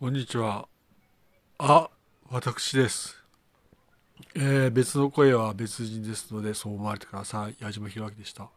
こんにちは。あ、私です。えー別の声は別人ですので、そう思われてください。矢島弘明でした。